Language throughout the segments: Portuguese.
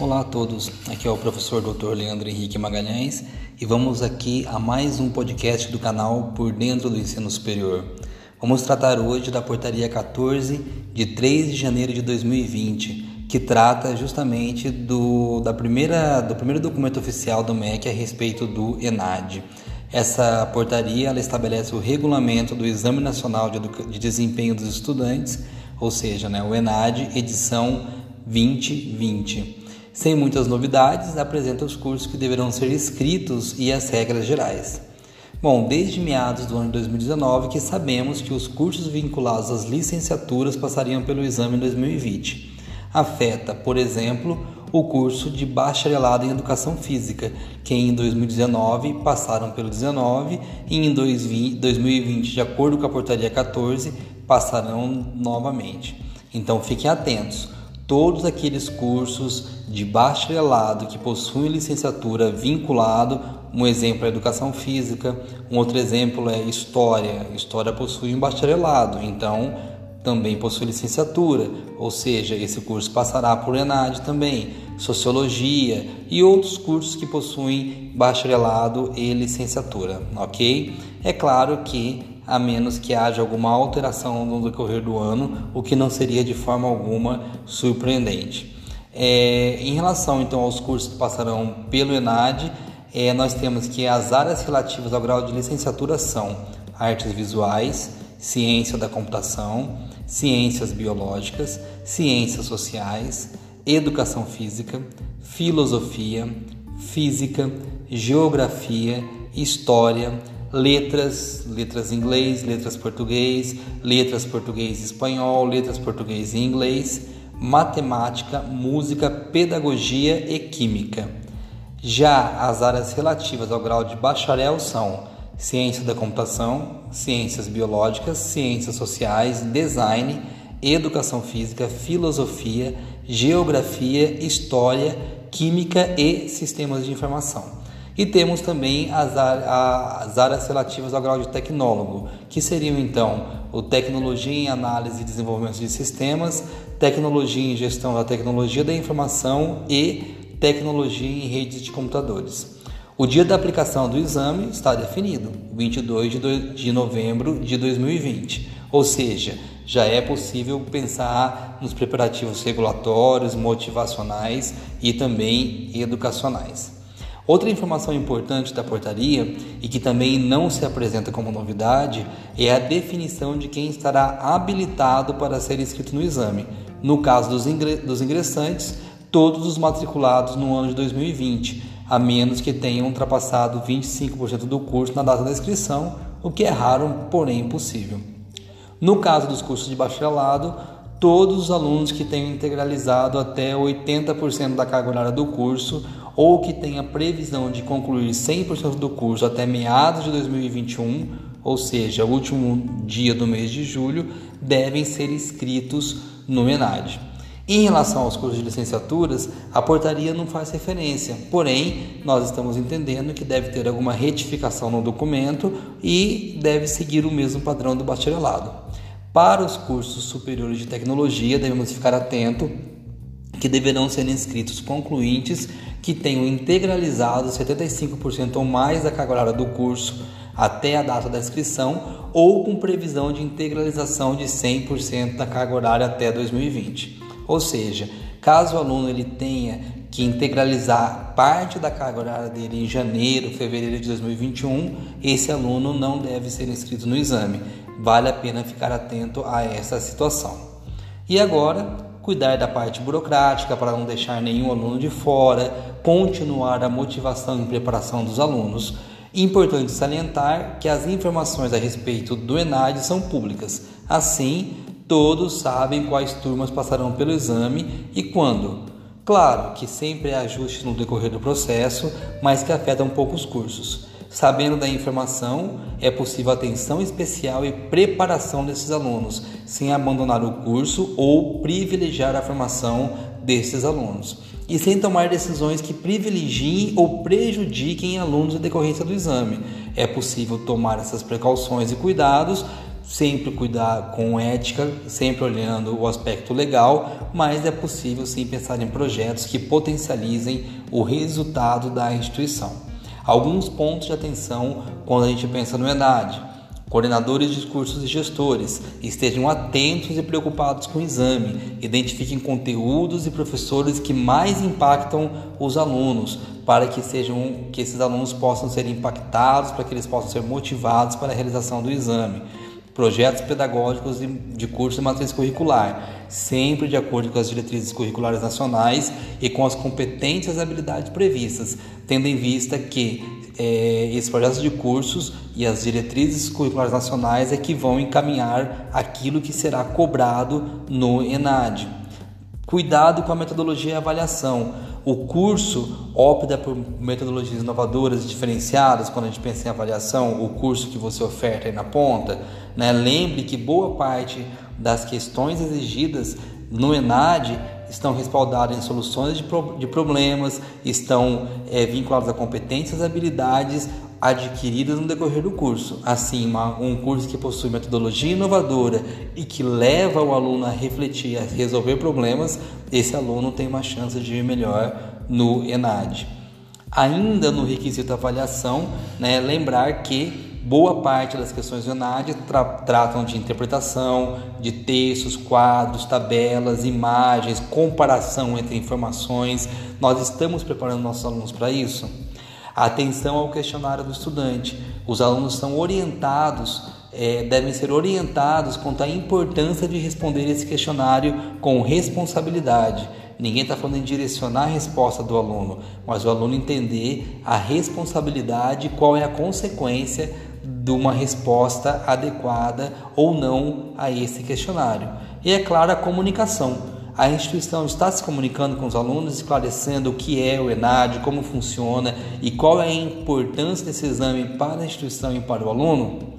Olá a todos, aqui é o professor Dr. Leandro Henrique Magalhães e vamos aqui a mais um podcast do canal Por Dentro do Ensino Superior. Vamos tratar hoje da portaria 14 de 3 de janeiro de 2020, que trata justamente do, da primeira, do primeiro documento oficial do MEC a respeito do ENAD. Essa portaria ela estabelece o regulamento do Exame Nacional de, de Desempenho dos Estudantes, ou seja, né, o ENAD edição 2020. Sem muitas novidades, apresenta os cursos que deverão ser escritos e as regras gerais. Bom, desde meados do ano de 2019 que sabemos que os cursos vinculados às licenciaturas passariam pelo exame em 2020. Afeta, por exemplo, o curso de bacharelado em educação física, que em 2019 passaram pelo 19 e em 2020, de acordo com a portaria 14, passarão novamente. Então fiquem atentos todos aqueles cursos de bacharelado que possuem licenciatura vinculado, um exemplo é educação física, um outro exemplo é história. História possui um bacharelado, então também possui licenciatura, ou seja, esse curso passará por ENAD também, sociologia e outros cursos que possuem bacharelado e licenciatura, ok? É claro que a menos que haja alguma alteração no decorrer do ano, o que não seria de forma alguma surpreendente. É, em relação então aos cursos que passarão pelo ENAD, é, nós temos que as áreas relativas ao grau de licenciatura são artes visuais, ciência da computação, ciências biológicas, ciências sociais, educação física, filosofia, física, geografia, história, letras, letras em inglês, letras português, letras português e espanhol, letras português e inglês, matemática, música, pedagogia e química. Já as áreas relativas ao grau de bacharel são ciência da computação, ciências biológicas, ciências sociais, design, educação física, filosofia, geografia, história, química e sistemas de informação. E temos também as, as áreas relativas ao grau de tecnólogo, que seriam então o tecnologia em análise e desenvolvimento de sistemas, tecnologia em gestão da tecnologia da informação e tecnologia em redes de computadores. O dia da aplicação do exame está definido, 22 de novembro de 2020, ou seja, já é possível pensar nos preparativos regulatórios, motivacionais e também educacionais. Outra informação importante da portaria e que também não se apresenta como novidade é a definição de quem estará habilitado para ser inscrito no exame. No caso dos ingressantes, todos os matriculados no ano de 2020, a menos que tenham ultrapassado 25% do curso na data da inscrição, o que é raro, porém possível. No caso dos cursos de bacharelado, todos os alunos que tenham integralizado até 80% da carga horária do curso ou que tenha previsão de concluir 100% do curso até meados de 2021, ou seja, o último dia do mês de julho, devem ser inscritos no ENAD. Em relação aos cursos de licenciaturas, a portaria não faz referência, porém, nós estamos entendendo que deve ter alguma retificação no documento e deve seguir o mesmo padrão do bacharelado. Para os cursos superiores de tecnologia, devemos ficar atento que deverão ser inscritos concluintes que tenham integralizado 75% ou mais da carga horária do curso até a data da inscrição ou com previsão de integralização de 100% da carga horária até 2020. Ou seja, caso o aluno ele tenha que integralizar parte da carga horária dele em janeiro, fevereiro de 2021, esse aluno não deve ser inscrito no exame. Vale a pena ficar atento a essa situação. E agora, cuidar da parte burocrática para não deixar nenhum aluno de fora, continuar a motivação e preparação dos alunos. Importante salientar que as informações a respeito do ENAD são públicas, assim, todos sabem quais turmas passarão pelo exame e quando. Claro que sempre há ajustes no decorrer do processo, mas que afetam poucos cursos. Sabendo da informação, é possível atenção especial e preparação desses alunos, sem abandonar o curso ou privilegiar a formação desses alunos. E sem tomar decisões que privilegiem ou prejudiquem alunos em decorrência do exame. É possível tomar essas precauções e cuidados sempre cuidar com ética, sempre olhando o aspecto legal, mas é possível sim pensar em projetos que potencializem o resultado da instituição. Alguns pontos de atenção quando a gente pensa no ENAD. Coordenadores de cursos e gestores estejam atentos e preocupados com o exame, identifiquem conteúdos e professores que mais impactam os alunos, para que sejam que esses alunos possam ser impactados, para que eles possam ser motivados para a realização do exame. Projetos pedagógicos de, de curso de matriz curricular, sempre de acordo com as diretrizes curriculares nacionais e com as competências e habilidades previstas, tendo em vista que é, esses projetos de cursos e as diretrizes curriculares nacionais é que vão encaminhar aquilo que será cobrado no ENAD. Cuidado com a metodologia e avaliação. O curso opta por metodologias inovadoras e diferenciadas quando a gente pensa em avaliação, o curso que você oferta aí na ponta. Né? Lembre que boa parte das questões exigidas no ENAD estão respaldados em soluções de, pro, de problemas, estão é, vinculados a competências e habilidades adquiridas no decorrer do curso. Assim, uma, um curso que possui metodologia inovadora e que leva o aluno a refletir, a resolver problemas, esse aluno tem uma chance de ir melhor no ENAD. Ainda no requisito avaliação, né, lembrar que Boa parte das questões do ENAD tra tratam de interpretação, de textos, quadros, tabelas, imagens, comparação entre informações. Nós estamos preparando nossos alunos para isso? Atenção ao questionário do estudante. Os alunos são orientados, é, devem ser orientados quanto à importância de responder esse questionário com responsabilidade. Ninguém está falando em direcionar a resposta do aluno, mas o aluno entender a responsabilidade, qual é a consequência de uma resposta adequada ou não a esse questionário. E é claro, a comunicação. A instituição está se comunicando com os alunos, esclarecendo o que é o ENAD, como funciona e qual é a importância desse exame para a instituição e para o aluno?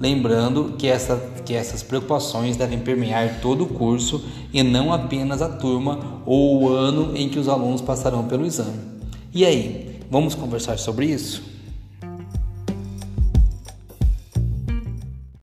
Lembrando que, essa, que essas preocupações devem permear todo o curso e não apenas a turma ou o ano em que os alunos passarão pelo exame. E aí, vamos conversar sobre isso?